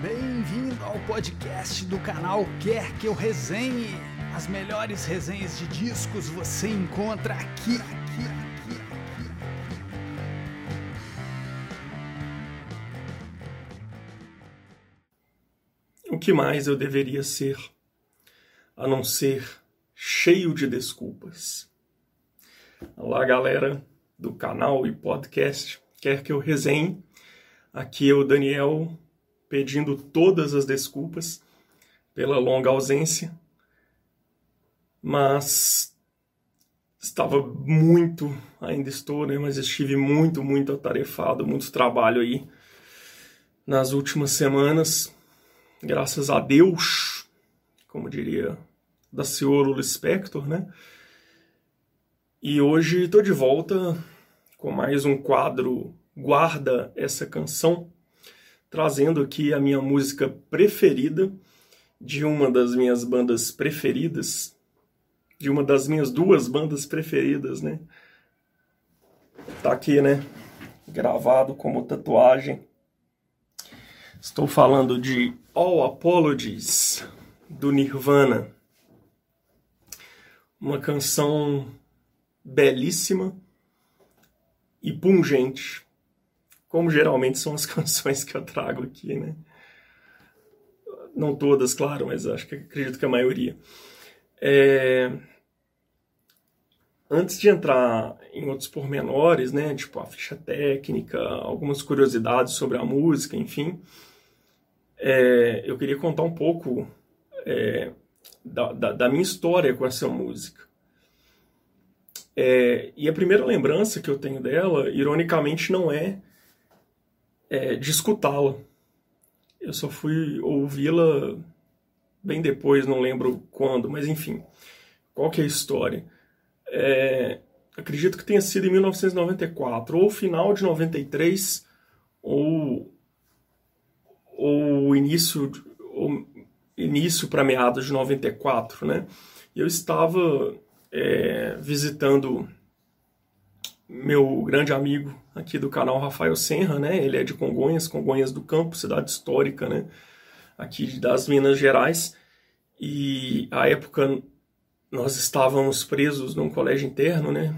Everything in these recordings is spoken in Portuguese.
Bem-vindo ao podcast do canal Quer Que Eu Resenhe. As melhores resenhas de discos você encontra aqui, aqui, aqui, aqui. O que mais eu deveria ser a não ser cheio de desculpas? Olá, galera do canal e podcast Quer Que Eu Resenhe. Aqui é o Daniel pedindo todas as desculpas pela longa ausência, mas estava muito, ainda estou, né, mas estive muito, muito atarefado, muito trabalho aí nas últimas semanas, graças a Deus, como diria da senhora Spector, né? E hoje estou de volta com mais um quadro Guarda essa canção trazendo aqui a minha música preferida de uma das minhas bandas preferidas, de uma das minhas duas bandas preferidas, né? Tá aqui, né? Gravado como tatuagem. Estou falando de All Apologies do Nirvana. Uma canção belíssima e pungente como geralmente são as canções que eu trago aqui, né? Não todas, claro, mas acho que acredito que a maioria. É... Antes de entrar em outros pormenores, né, tipo a ficha técnica, algumas curiosidades sobre a música, enfim, é... eu queria contar um pouco é... da, da, da minha história com essa música. É, e a primeira lembrança que eu tenho dela, ironicamente, não é é, de escutá-la. Eu só fui ouvi-la bem depois, não lembro quando, mas enfim. Qual que é a história? É, acredito que tenha sido em 1994, ou final de 93, ou, ou início, ou início para meados de 94, né? Eu estava é, visitando meu grande amigo aqui do canal, Rafael Senra, né? Ele é de Congonhas, Congonhas do Campo, cidade histórica, né? Aqui das Minas Gerais. E à época nós estávamos presos num colégio interno, né?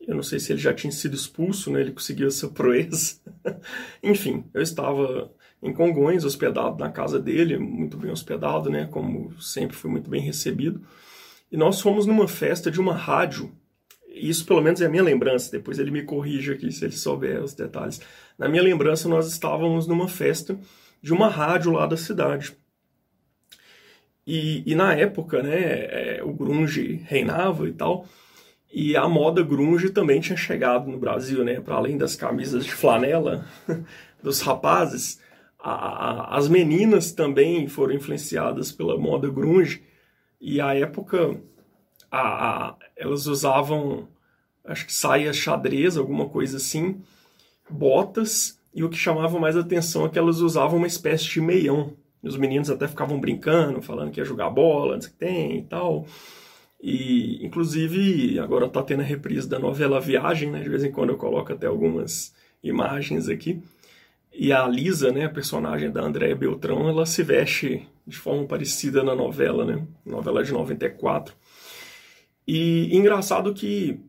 Eu não sei se ele já tinha sido expulso, né? Ele conseguiu essa proeza. Enfim, eu estava em Congonhas, hospedado na casa dele, muito bem hospedado, né? Como sempre fui muito bem recebido. E nós fomos numa festa de uma rádio isso pelo menos é a minha lembrança, depois ele me corrige aqui se ele souber os detalhes. Na minha lembrança, nós estávamos numa festa de uma rádio lá da cidade. E, e na época, né, é, o grunge reinava e tal, e a moda grunge também tinha chegado no Brasil, né, para além das camisas de flanela dos rapazes, a, a, as meninas também foram influenciadas pela moda grunge, e a época a, a, elas usavam, acho que saia xadrez, alguma coisa assim, botas, e o que chamava mais atenção é que elas usavam uma espécie de meião. Os meninos até ficavam brincando, falando que ia jogar bola, não sei o que tem e tal. E, inclusive, agora tá tendo a reprise da novela Viagem, né? De vez em quando eu coloco até algumas imagens aqui. E a Lisa, né, a personagem da Andréa Beltrão, ela se veste de forma parecida na novela, né? Novela de 94. E engraçado que,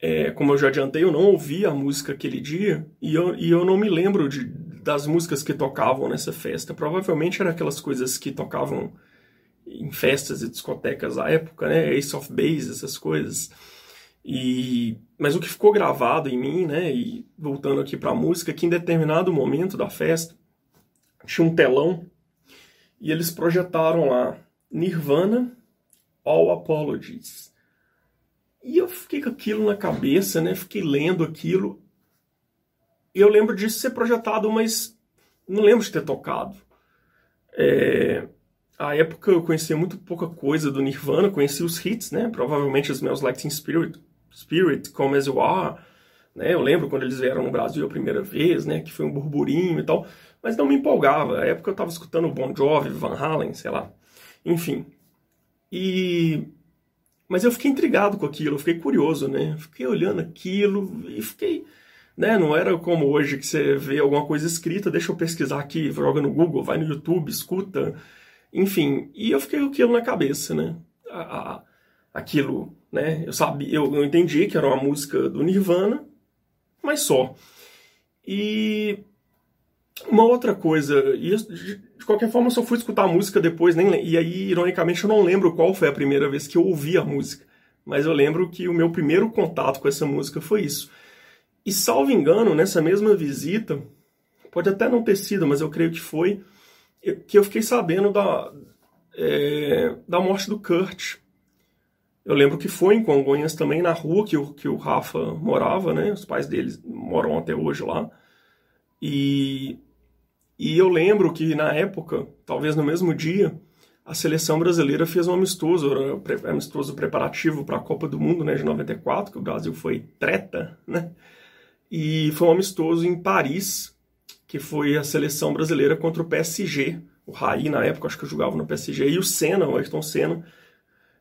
é, como eu já adiantei, eu não ouvi a música aquele dia e eu, e eu não me lembro de, das músicas que tocavam nessa festa. Provavelmente eram aquelas coisas que tocavam em festas e discotecas à época, né? Ace of Base, essas coisas. E mas o que ficou gravado em mim, né? E voltando aqui para a música, que em determinado momento da festa tinha um telão e eles projetaram lá Nirvana All Apologies. E eu fiquei com aquilo na cabeça, né? Fiquei lendo aquilo. E eu lembro disso ser projetado, mas não lembro de ter tocado. É... A época eu conhecia muito pouca coisa do Nirvana, conhecia os hits, né? Provavelmente os meus Lighting Spirit, Spirit, Come As You Are, né? Eu lembro quando eles vieram no Brasil a primeira vez, né? Que foi um burburinho e tal, mas não me empolgava. A época eu estava escutando Bon Jovi, Van Halen, sei lá. Enfim, e mas eu fiquei intrigado com aquilo, eu fiquei curioso, né? Fiquei olhando aquilo e fiquei né? Não era como hoje que você vê alguma coisa escrita, deixa eu pesquisar aqui, joga no Google, vai no YouTube, escuta, enfim. E eu fiquei com aquilo na cabeça, né? A, a, aquilo, né? Eu sabia, eu, eu entendi que era uma música do Nirvana, mas só. E uma outra coisa, e de, qualquer forma eu só fui escutar a música depois, nem, e aí, ironicamente, eu não lembro qual foi a primeira vez que eu ouvi a música. Mas eu lembro que o meu primeiro contato com essa música foi isso. E salvo engano, nessa mesma visita, pode até não ter sido, mas eu creio que foi, que eu fiquei sabendo da, é, da morte do Kurt. Eu lembro que foi em Congonhas também, na rua que o, que o Rafa morava, né? Os pais dele moram até hoje lá. E, e eu lembro que na época, talvez no mesmo dia, a seleção brasileira fez um amistoso, um amistoso preparativo para a Copa do Mundo né, de 94, que o Brasil foi treta, né? E foi um amistoso em Paris, que foi a seleção brasileira contra o PSG. O Raí, na época, acho que jogava no PSG. E o Senna, o Ayrton Senna,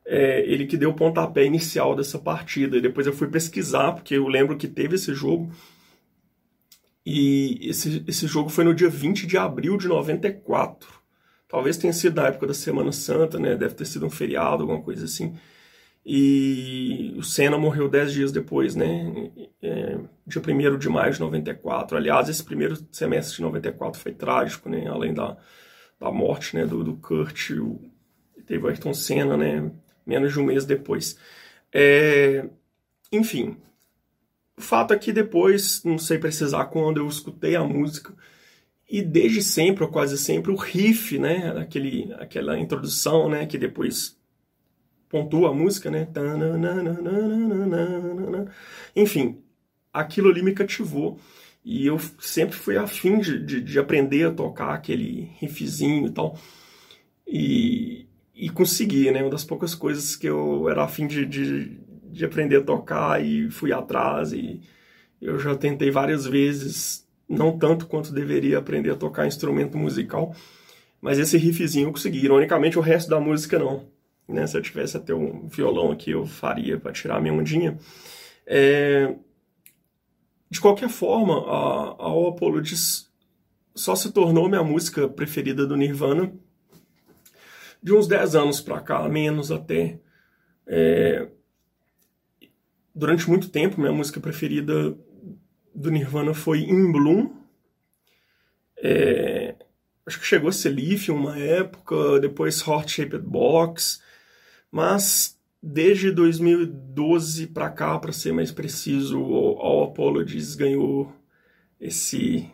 é, ele que deu o pontapé inicial dessa partida. E depois eu fui pesquisar, porque eu lembro que teve esse jogo. E esse, esse jogo foi no dia 20 de abril de 94. Talvez tenha sido na época da Semana Santa, né? Deve ter sido um feriado, alguma coisa assim. E o Senna morreu dez dias depois, né? É, dia 1 de maio de 94. Aliás, esse primeiro semestre de 94 foi trágico, né? Além da, da morte né? do, do Kurt, o, teve o Ayrton Senna, né? Menos de um mês depois. É, enfim, o fato é que depois, não sei precisar quando, eu escutei a música e desde sempre, ou quase sempre, o riff, né? Aquele, aquela introdução, né? Que depois pontua a música, né? Enfim, aquilo ali me cativou. E eu sempre fui afim de, de, de aprender a tocar aquele riffzinho e tal. E, e consegui, né? Uma das poucas coisas que eu era afim de, de, de aprender a tocar e fui atrás. E eu já tentei várias vezes, não tanto quanto deveria aprender a tocar instrumento musical. Mas esse riffzinho eu consegui. Ironicamente, o resto da música não né? Se eu tivesse até um violão aqui, eu faria para tirar a minha ondinha. É... De qualquer forma, a, a Apologies só se tornou minha música preferida do Nirvana de uns 10 anos para cá, menos até. É... Durante muito tempo, minha música preferida do Nirvana foi In Bloom. É... Acho que chegou a ser Leaf uma época, depois Heart Shaped Box, mas desde 2012 para cá, para ser mais preciso, All Apologies ganhou esse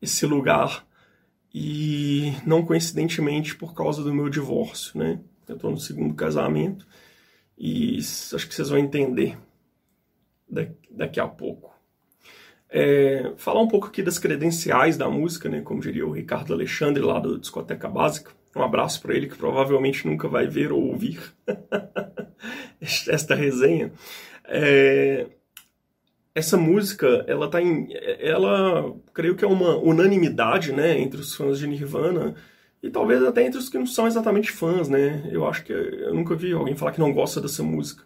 esse lugar e não coincidentemente por causa do meu divórcio, né? Eu estou no segundo casamento e acho que vocês vão entender daqui a pouco. É, falar um pouco aqui das credenciais da música, né? Como diria o Ricardo Alexandre lá do Discoteca Básica. Um abraço para ele que provavelmente nunca vai ver ou ouvir esta resenha. É, essa música, ela tá em, ela creio que é uma unanimidade, né, entre os fãs de Nirvana e talvez até entre os que não são exatamente fãs, né? Eu acho que eu nunca vi alguém falar que não gosta dessa música.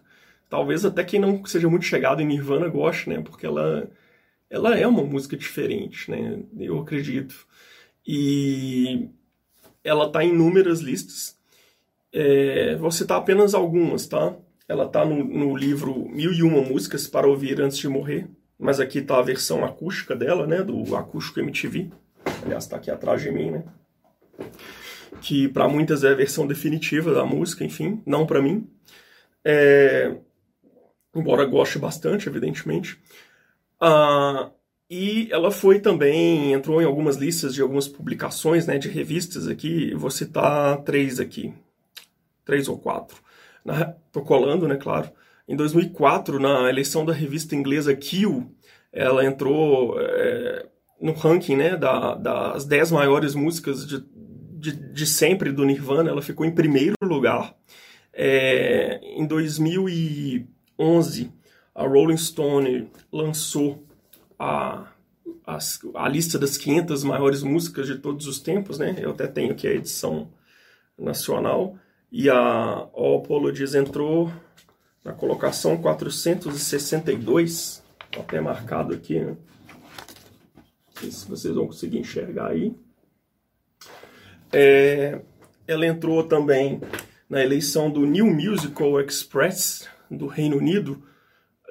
Talvez até quem não seja muito chegado em Nirvana goste, né? Porque ela ela é uma música diferente, né? Eu acredito. E ela está em inúmeras listas. É, vou citar apenas algumas, tá? Ela está no, no, livro Mil e Uma Músicas para Ouvir Antes de Morrer, mas aqui está a versão acústica dela, né? Do acústico MTV. Aliás, está aqui atrás de mim, né? Que para muitas é a versão definitiva da música, enfim, não para mim. É, embora goste bastante, evidentemente. Ah, e ela foi também, entrou em algumas listas de algumas publicações, né, de revistas aqui, vou citar três aqui, três ou quatro. Na, tô colando, né, claro. Em 2004, na eleição da revista inglesa Q, ela entrou é, no ranking, né, da, das dez maiores músicas de, de, de, sempre do Nirvana, ela ficou em primeiro lugar. É, em 2011, a Rolling Stone lançou a, a, a, lista das 500 maiores músicas de todos os tempos, né? Eu até tenho aqui a edição nacional. E a All Apologies entrou na colocação 462, até marcado aqui, né? Não sei se vocês vão conseguir enxergar aí. É, ela entrou também na eleição do New Musical Express do Reino Unido,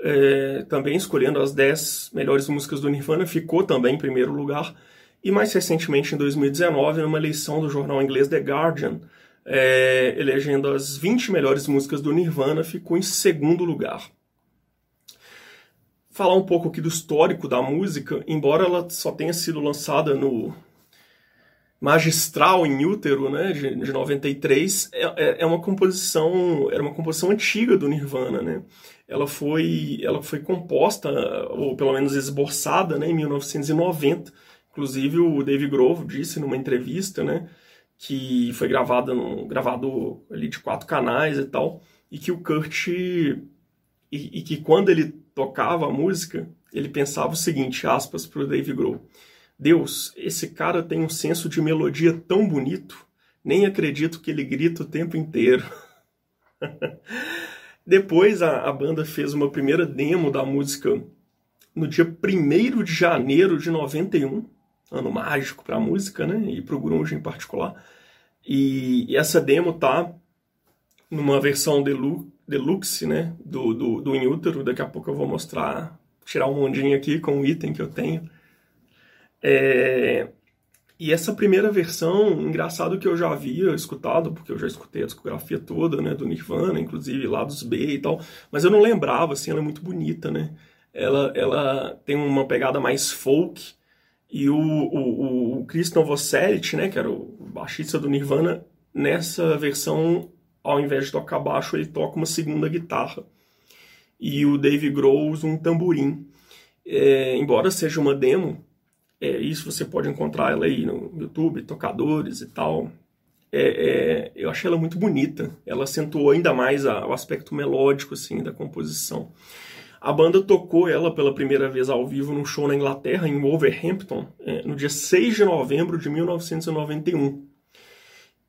é, também escolhendo as 10 melhores músicas do Nirvana, ficou também em primeiro lugar. E mais recentemente, em 2019, numa eleição do jornal inglês The Guardian, é, elegendo as 20 melhores músicas do Nirvana, ficou em segundo lugar. Falar um pouco aqui do histórico da música, embora ela só tenha sido lançada no magistral em útero, né, de, de 93, é, é, é uma composição, era uma composição antiga do Nirvana, né? Ela foi, ela foi composta, ou pelo menos esboçada, né, em 1990. Inclusive o Dave Grohl disse numa entrevista, né, que foi gravada no, gravado ali de quatro canais e tal, e que o Kurt e, e que quando ele tocava a música, ele pensava o seguinte, aspas para o Dave Grohl, Deus, esse cara tem um senso de melodia tão bonito, nem acredito que ele grita o tempo inteiro. Depois a, a, banda fez uma primeira demo da música no dia 1 de janeiro de 91, ano mágico para a música, né? E para o grunge em particular. E, e, essa demo tá numa versão deluxe, né? Do, do, do In Utero. Daqui a pouco eu vou mostrar, tirar um ondinho aqui com o item que eu tenho. É, e essa primeira versão, engraçado que eu já havia escutado, porque eu já escutei a discografia toda, né, do Nirvana, inclusive lá dos B e tal, mas eu não lembrava, assim, ela é muito bonita, né? Ela, ela tem uma pegada mais folk, e o, o, o Chris Novoselic, né, que era o baixista do Nirvana, nessa versão, ao invés de tocar baixo, ele toca uma segunda guitarra. E o Dave Grohl usa um tamborim. É, embora seja uma demo, é, isso você pode encontrar ela aí no YouTube, tocadores e tal. É, é, eu achei ela muito bonita. Ela acentuou ainda mais a, o aspecto melódico assim da composição. A banda tocou ela pela primeira vez ao vivo num show na Inglaterra, em Wolverhampton, é, no dia 6 de novembro de 1991.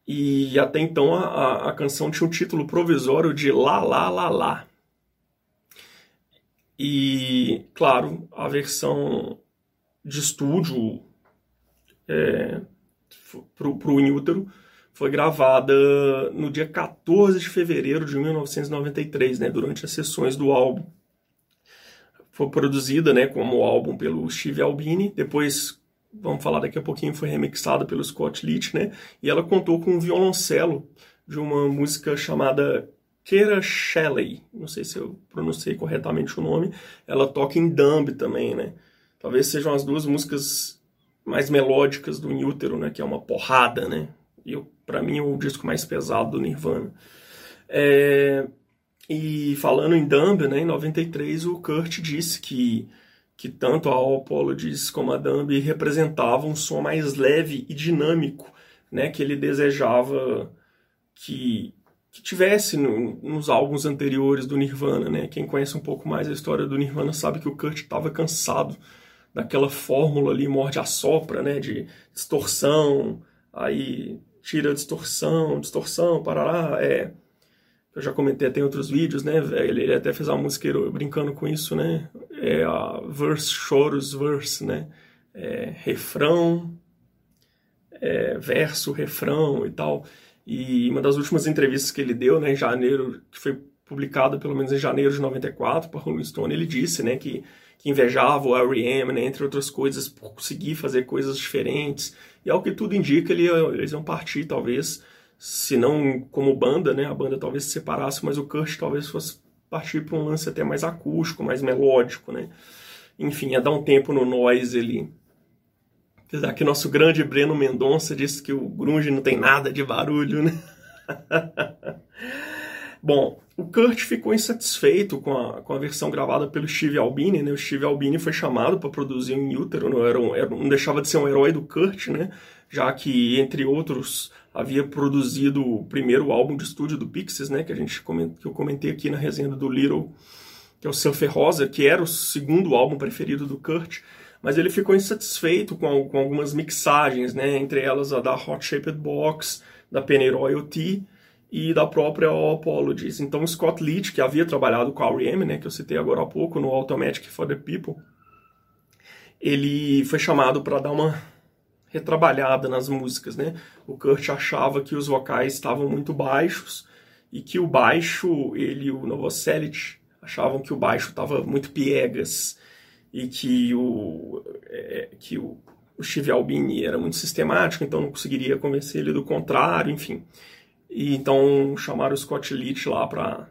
E até então a, a canção tinha o um título provisório de La La La La. E, claro, a versão de estúdio é, para o Inútero foi gravada no dia 14 de fevereiro de 1993, né, durante as sessões do álbum. Foi produzida né, como álbum pelo Steve Albini, depois, vamos falar daqui a pouquinho, foi remixada pelo Scott Litt, né, e ela contou com um violoncelo de uma música chamada Kera Shelley, não sei se eu pronunciei corretamente o nome, ela toca em Dumb também, né, talvez sejam as duas músicas mais melódicas do Inútero, né, que é uma porrada, né, e para mim é o disco mais pesado do Nirvana. É, e falando em Dumb, né, em 93 o Kurt disse que que tanto a All Apologies como a Dumb representavam um som mais leve e dinâmico, né, que ele desejava que, que tivesse no, nos álbuns anteriores do Nirvana, né? Quem conhece um pouco mais a história do Nirvana sabe que o Kurt estava cansado daquela fórmula ali morde a sopra, né, de distorção, aí tira distorção, distorção, parará, é. Eu já comentei até em outros vídeos, né, ele, ele até fez uma música brincando com isso, né, é a verse, chorus, verse, né, é, refrão, é, verso, refrão e tal, e uma das últimas entrevistas que ele deu, né, em janeiro, que foi publicada pelo menos em janeiro de 94 para Rolling Stone, ele disse, né, que que invejava o R.E.M., né, entre outras coisas, por conseguir fazer coisas diferentes. E ao que tudo indica, ele, eles iam partir, talvez, se não como banda, né, a banda talvez se separasse, mas o Kurt talvez fosse partir para um lance até mais acústico, mais melódico, né. Enfim, ia dar um tempo no noise ali. Apesar que nosso grande Breno Mendonça disse que o grunge não tem nada de barulho, né? Bom, o Kurt ficou insatisfeito com a, com a versão gravada pelo Steve Albini, né? O Steve Albini foi chamado para produzir um Utero, não, era um, era, não deixava de ser um herói do Kurt, né? Já que, entre outros, havia produzido o primeiro álbum de estúdio do Pixies, né? Que, a gente coment, que eu comentei aqui na resenha do Little, que é o Surfer Rosa, que era o segundo álbum preferido do Kurt. Mas ele ficou insatisfeito com, com algumas mixagens, né? Entre elas a da Hot Shaped Box, da Penny Royalty e da própria Apologies. Então, Scott Litt, que havia trabalhado com a R.E.M., né, que eu citei agora há pouco, no Automatic for the People, ele foi chamado para dar uma retrabalhada nas músicas, né? O Kurt achava que os vocais estavam muito baixos e que o baixo, ele o Novoselic achavam que o baixo estava muito piegas e que o, é, que o, o Steve Albini era muito sistemático, então não conseguiria convencer ele do contrário, enfim. E então chamaram o Scott Litt lá para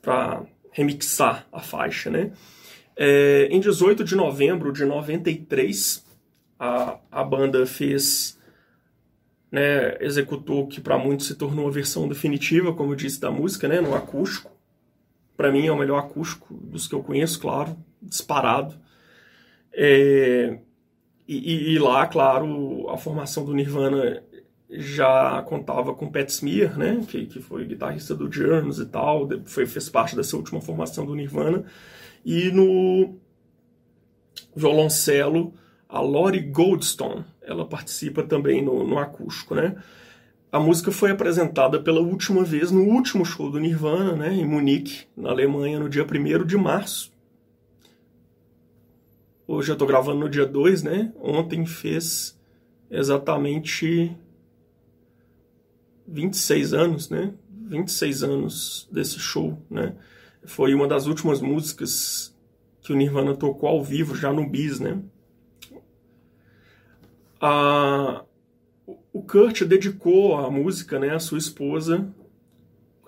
para remixar a faixa, né? É, em 18 de novembro de 93, a, a banda fez, né, executou o que para muitos se tornou a versão definitiva, como eu disse, da música, né, no acústico. Para mim é o melhor acústico dos que eu conheço, claro, disparado. É, e, e, lá, claro, a formação do Nirvana já contava com Pat Smear, né, que, que foi guitarrista do Journals e tal, foi, fez parte dessa última formação do Nirvana. E no violoncelo, a Lori Goldstone, ela participa também no, no acústico, né. A música foi apresentada pela última vez no último show do Nirvana, né, em Munique, na Alemanha, no dia 1 de março. Hoje eu estou gravando no dia 2, né? Ontem fez exatamente 26 anos, né? 26 anos desse show, né? Foi uma das últimas músicas que o Nirvana tocou ao vivo, já no Bis, né? A, o Kurt dedicou a música né, à sua esposa,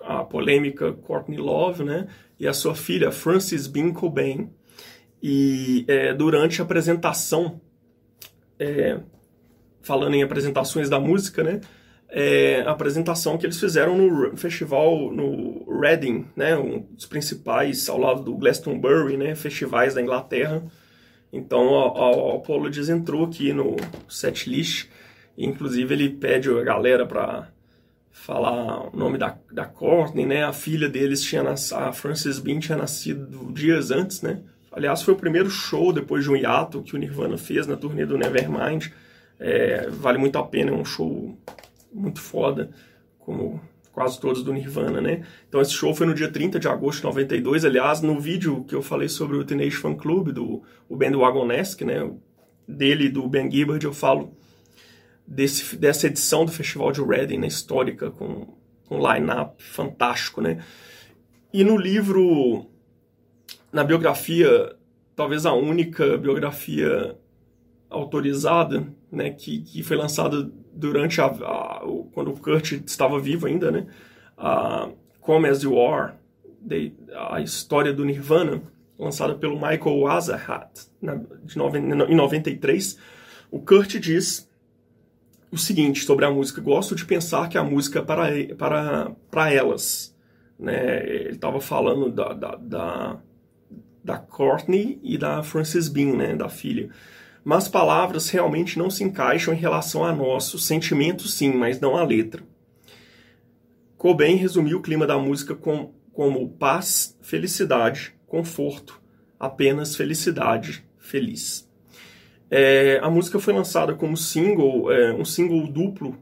a polêmica Courtney Love, né? E a sua filha, Frances Bean Cobain. E é, durante a apresentação, é, falando em apresentações da música, né? É, a apresentação que eles fizeram no festival no Reading, né, um dos principais ao lado do Glastonbury, né, festivais da Inglaterra. Então o Apologies entrou aqui no setlist, inclusive ele pede a galera para falar o nome da, da Courtney, né, a filha deles tinha nascido, a Frances Bean tinha nascido dias antes, né. Aliás, foi o primeiro show depois de um hiato que o Nirvana fez na turnê do Nevermind. É, vale muito a pena, é um show muito foda, como quase todos do Nirvana, né? Então esse show foi no dia 30 de agosto de 92, aliás, no vídeo que eu falei sobre o Teenage Fan Club, do o Bandwagonesque, né? Dele do Ben Gibbard, eu falo desse, dessa edição do Festival de Reading, né? Histórica, com um line-up fantástico, né? E no livro, na biografia, talvez a única biografia autorizada, né, que, que foi lançada durante a, a, quando o Kurt estava vivo ainda, né? A Come As You Are, de, a história do Nirvana, lançada pelo Michael Azahat de nove, em 93, o Kurt diz o seguinte sobre a música: gosto de pensar que a música é para para para elas, né? Ele estava falando da, da, da da Courtney e da Frances Bean, né, da filha mas palavras realmente não se encaixam em relação a nós. O sentimento sim, mas não a letra. Cobain resumiu o clima da música com, como paz, felicidade, conforto, apenas felicidade, feliz. É, a música foi lançada como single, é, um single duplo,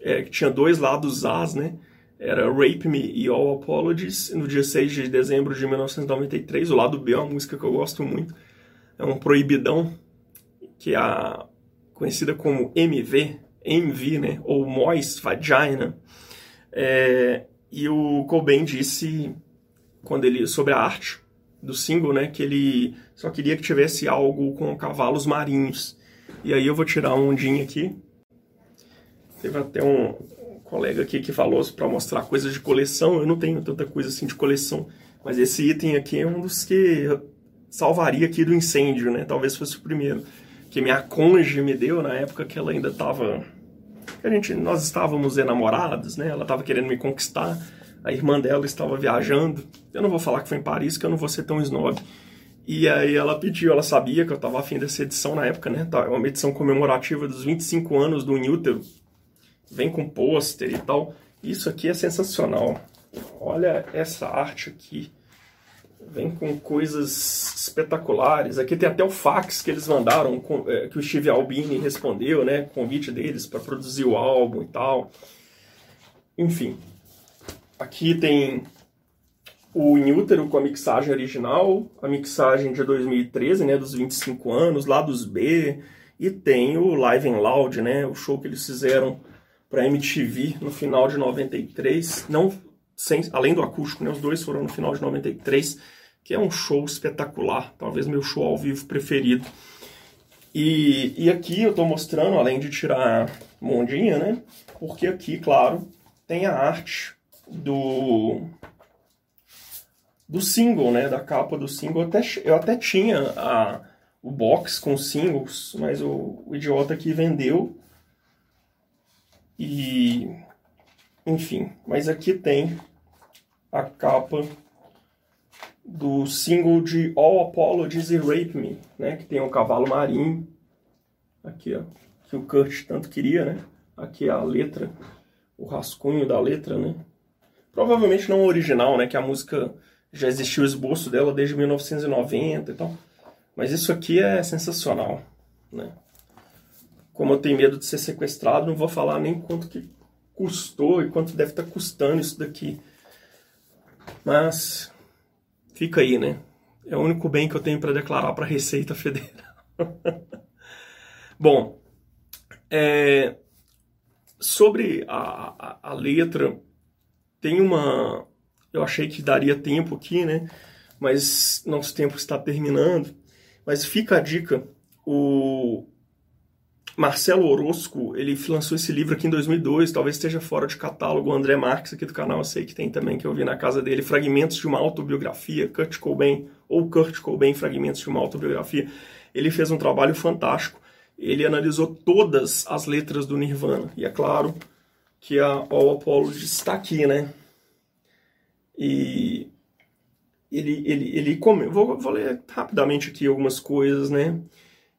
é, que tinha dois lados As, né? Era Rape Me e All Apologies, no dia 6 de dezembro de 1993. O lado B é uma música que eu gosto muito. É um proibidão, que é a conhecida como MV, MV, né, ou Moist Vagina. É, e o Cobain disse quando ele sobre a arte do single, né, que ele só queria que tivesse algo com cavalos marinhos. E aí eu vou tirar um ondinho aqui. Teve até um colega aqui que falou para mostrar coisas de coleção. Eu não tenho tanta coisa assim de coleção, mas esse item aqui é um dos que salvaria aqui do incêndio, né? Talvez fosse o primeiro que minha cônjuge me deu na época que ela ainda estava a gente nós estávamos enamorados, né? Ela estava querendo me conquistar. A irmã dela estava viajando. Eu não vou falar que foi em Paris, que eu não vou ser tão snob. E aí ela pediu, ela sabia que eu estava afim dessa edição na época, né? Tá, uma edição comemorativa dos 25 anos do Inútero. Vem com pôster e tal. Isso aqui é sensacional. Olha essa arte aqui vem com coisas espetaculares. Aqui tem até o fax que eles mandaram, é, que o Steve Albini respondeu, né? Convite deles para produzir o álbum e tal. Enfim, aqui tem o Inútero com a mixagem original, a mixagem de 2013, né, dos 25 anos, lados B, e tem o Live and Loud, né, o show que eles fizeram para MTV no final de 93, não sem, além do acústico, né, os dois foram no final de 93, que é um show espetacular, talvez meu show ao vivo preferido. E, e aqui eu estou mostrando, além de tirar mondinha, né, porque aqui, claro, tem a arte do do single, né, da capa do single. Eu até, eu até tinha a, o box com singles, mas o, o idiota aqui vendeu. E enfim, mas aqui tem a capa do single de All Apologies e Rape Me, né, que tem o cavalo marinho aqui, ó, que o Kurt tanto queria, né? Aqui é a letra, o rascunho da letra, né? Provavelmente não original, né, que a música já existiu o esboço dela desde 1990 e tal. Mas isso aqui é sensacional, né? Como eu tenho medo de ser sequestrado, não vou falar nem quanto que custou e quanto deve estar custando isso daqui. Mas fica aí, né? É o único bem que eu tenho para declarar para a Receita Federal. Bom, é, sobre a, a, a letra, tem uma, eu achei que daria tempo aqui, né? Mas nosso tempo está terminando. Mas fica a dica, o Marcelo Orozco, ele lançou esse livro aqui em 2002, talvez esteja fora de catálogo. O André Marques aqui do canal, eu sei que tem também, que eu vi na casa dele, Fragmentos de uma Autobiografia, Kurt Cobain, ou Kurt Cobain, Fragmentos de uma Autobiografia. Ele fez um trabalho fantástico. Ele analisou todas as letras do Nirvana. E é claro que a All Apologies está aqui, né? E ele, ele, ele come, vou, vou ler rapidamente aqui algumas coisas, né?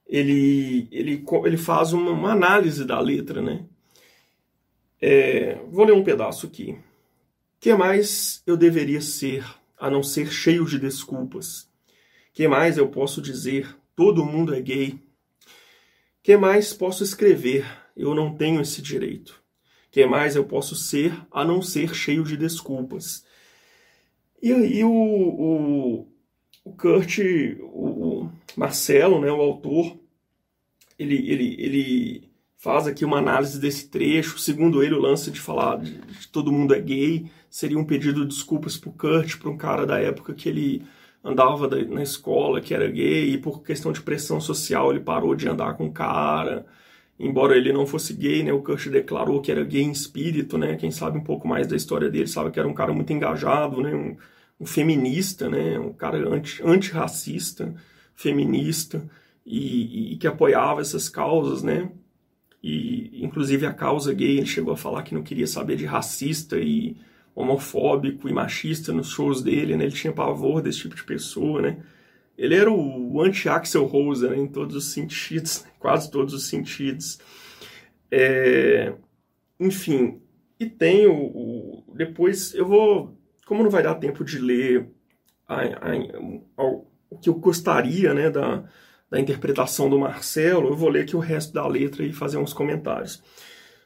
Ele, ele, ele faz uma, uma análise da letra, né? É, vou ler um pedaço aqui. Que mais eu deveria ser, a não ser cheio de desculpas? Que mais eu posso dizer? Todo mundo é gay. Que mais posso escrever? Eu não tenho esse direito. Que mais eu posso ser, a não ser cheio de desculpas? E aí o, o, o Kurt, o Marcelo, né, o autor, ele, ele, ele faz aqui uma análise desse trecho. Segundo ele, o lance de falar de, de todo mundo é gay seria um pedido de desculpas pro Kurt, para um cara da época que ele andava da, na escola, que era gay, e por questão de pressão social ele parou de andar com o cara. Embora ele não fosse gay, né, o Kurt declarou que era gay em espírito, né? Quem sabe um pouco mais da história dele sabe que era um cara muito engajado, né? Um, um feminista, né, um cara anti, antirracista, feminista, e, e, que apoiava essas causas, né, e inclusive a causa gay, ele chegou a falar que não queria saber de racista e homofóbico e machista nos shows dele, né, ele tinha pavor desse tipo de pessoa, né, ele era o anti-Axel Rose, né, em todos os sentidos, né, quase todos os sentidos. É, enfim, e tem o, o, Depois eu vou como não vai dar tempo de ler a, a, o que eu gostaria né, da, da interpretação do Marcelo, eu vou ler aqui o resto da letra e fazer uns comentários.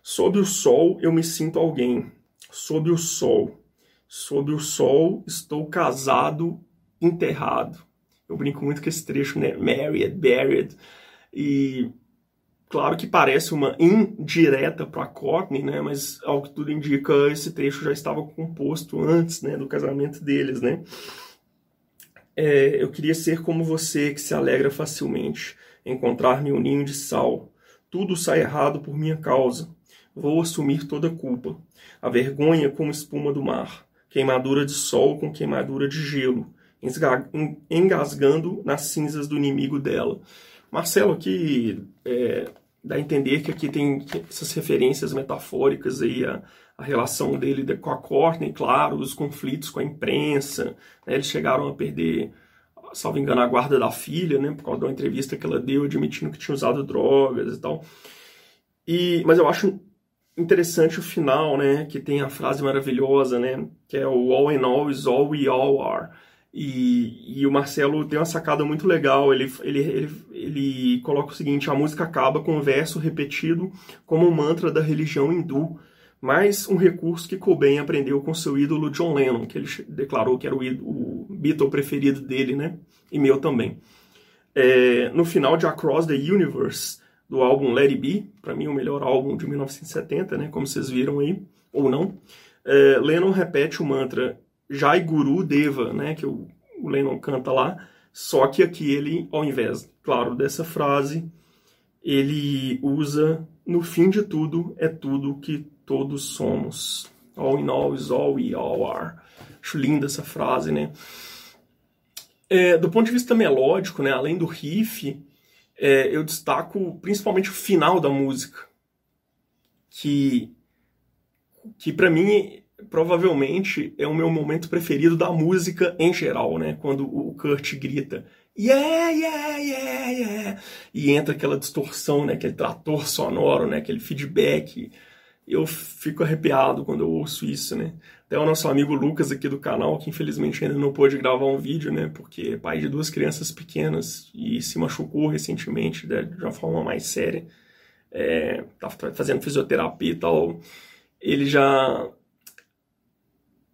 Sob o sol eu me sinto alguém. Sob o sol. Sob o sol estou casado, enterrado. Eu brinco muito com esse trecho, né? Married, buried. E Claro que parece uma indireta para Courtney, né? Mas ao que tudo indica, esse trecho já estava composto antes, né, do casamento deles, né? É, eu queria ser como você, que se alegra facilmente, encontrar-me um ninho de sal. Tudo sai errado por minha causa. Vou assumir toda a culpa. A vergonha como espuma do mar, queimadura de sol com queimadura de gelo, engasgando nas cinzas do inimigo dela. Marcelo aqui é, dá a entender que aqui tem essas referências metafóricas aí a, a relação dele com a Courtney, claro, os conflitos com a imprensa, né, eles chegaram a perder, salvo engano, a guarda da filha, né, por causa de uma entrevista que ela deu admitindo que tinha usado drogas e tal. E, mas eu acho interessante o final, né, que tem a frase maravilhosa, né, que é o all in all is all we all are. E, e, o Marcelo tem uma sacada muito legal. Ele, ele, ele, ele coloca o seguinte: a música acaba com um verso repetido como um mantra da religião hindu, mas um recurso que Cobain aprendeu com seu ídolo John Lennon, que ele declarou que era o, ídolo, o Beatle preferido dele, né? E meu também. É, no final de Across the Universe, do álbum Let It Be, para mim o melhor álbum de 1970, né? Como vocês viram aí, ou não. É, Lennon repete o mantra Jai Guru Deva, né? Que o, o Lennon canta lá. Só que aqui ele, ao invés, claro, dessa frase, ele usa no fim de tudo é tudo que todos somos. All in all is all we all are. Acho linda essa frase, né? É, do ponto de vista melódico, né, além do riff, é, eu destaco principalmente o final da música, que, que para mim provavelmente é o meu momento preferido da música em geral, né? Quando o Kurt grita yeah, yeah, yeah, yeah, e entra aquela distorção, né? Aquele trator sonoro, né? Aquele feedback. Eu fico arrepiado quando eu ouço isso, né? Até o nosso amigo Lucas aqui do canal, que infelizmente ainda não pôde gravar um vídeo, né? Porque é pai de duas crianças pequenas e se machucou recentemente né, de uma forma mais séria. É, tá fazendo fisioterapia e tal. Ele já.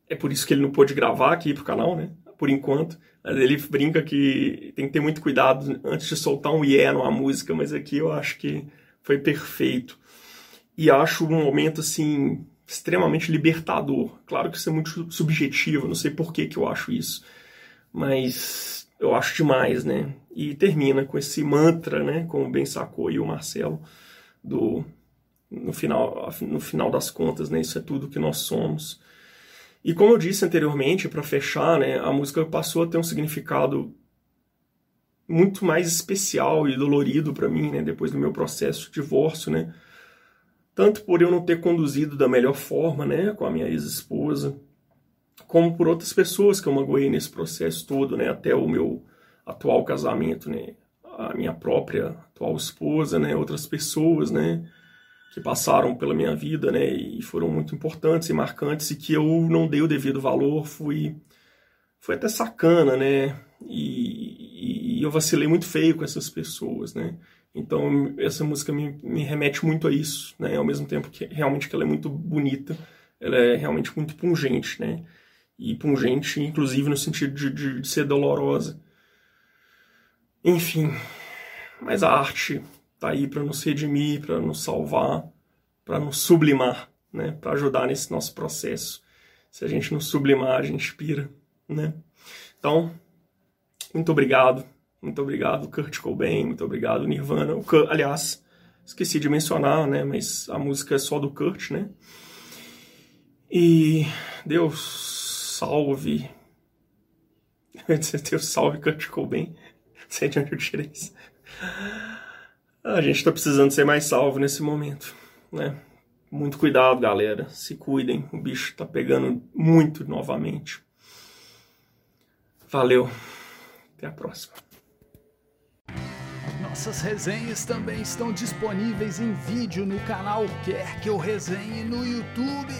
É por isso que ele não pôde gravar aqui pro canal, né? Por enquanto. Ele brinca que tem que ter muito cuidado antes de soltar um yeah numa música, mas aqui eu acho que foi perfeito. E acho um momento assim extremamente libertador. Claro que isso é muito subjetivo, não sei por que, que eu acho isso, mas eu acho demais, né? E termina com esse mantra, né? Como bem sacou e o Marcelo, do no final, no final das contas, né? Isso é tudo que nós somos. E como eu disse anteriormente, para fechar, né? A música passou a ter um significado muito mais especial e dolorido para mim, né? Depois do meu processo de divórcio, né? tanto por eu não ter conduzido da melhor forma, né, com a minha ex-esposa, como por outras pessoas que eu magoei nesse processo todo, né, até o meu atual casamento, né, a minha própria atual esposa, né, outras pessoas, né, que passaram pela minha vida, né, e foram muito importantes e marcantes e que eu não dei o devido valor, fui, fui até sacana, né, e, e eu vacilei muito feio com essas pessoas, né, então essa música me, me remete muito a isso, né? Ao mesmo tempo que realmente que ela é muito bonita, ela é realmente muito pungente, né? E pungente, inclusive no sentido de, de, de ser dolorosa. Enfim, mas a arte tá aí para nos redimir, para nos salvar, para nos sublimar, né? Para ajudar nesse nosso processo. Se a gente não sublimar, a gente pira, né? Então, muito obrigado muito obrigado, Kurt Cobain. Muito obrigado, Nirvana. Kurt, aliás, esqueci de mencionar, né? Mas a música é só do Kurt, né? E Deus salve. Deus salve Kurt Cobain. Não sei de onde eu tirei isso. A gente tá precisando ser mais salvo nesse momento, né? Muito cuidado, galera. Se cuidem. O bicho tá pegando muito novamente. Valeu. Até a próxima. Nossas resenhas também estão disponíveis em vídeo no canal Quer Que Eu Resenhe no YouTube.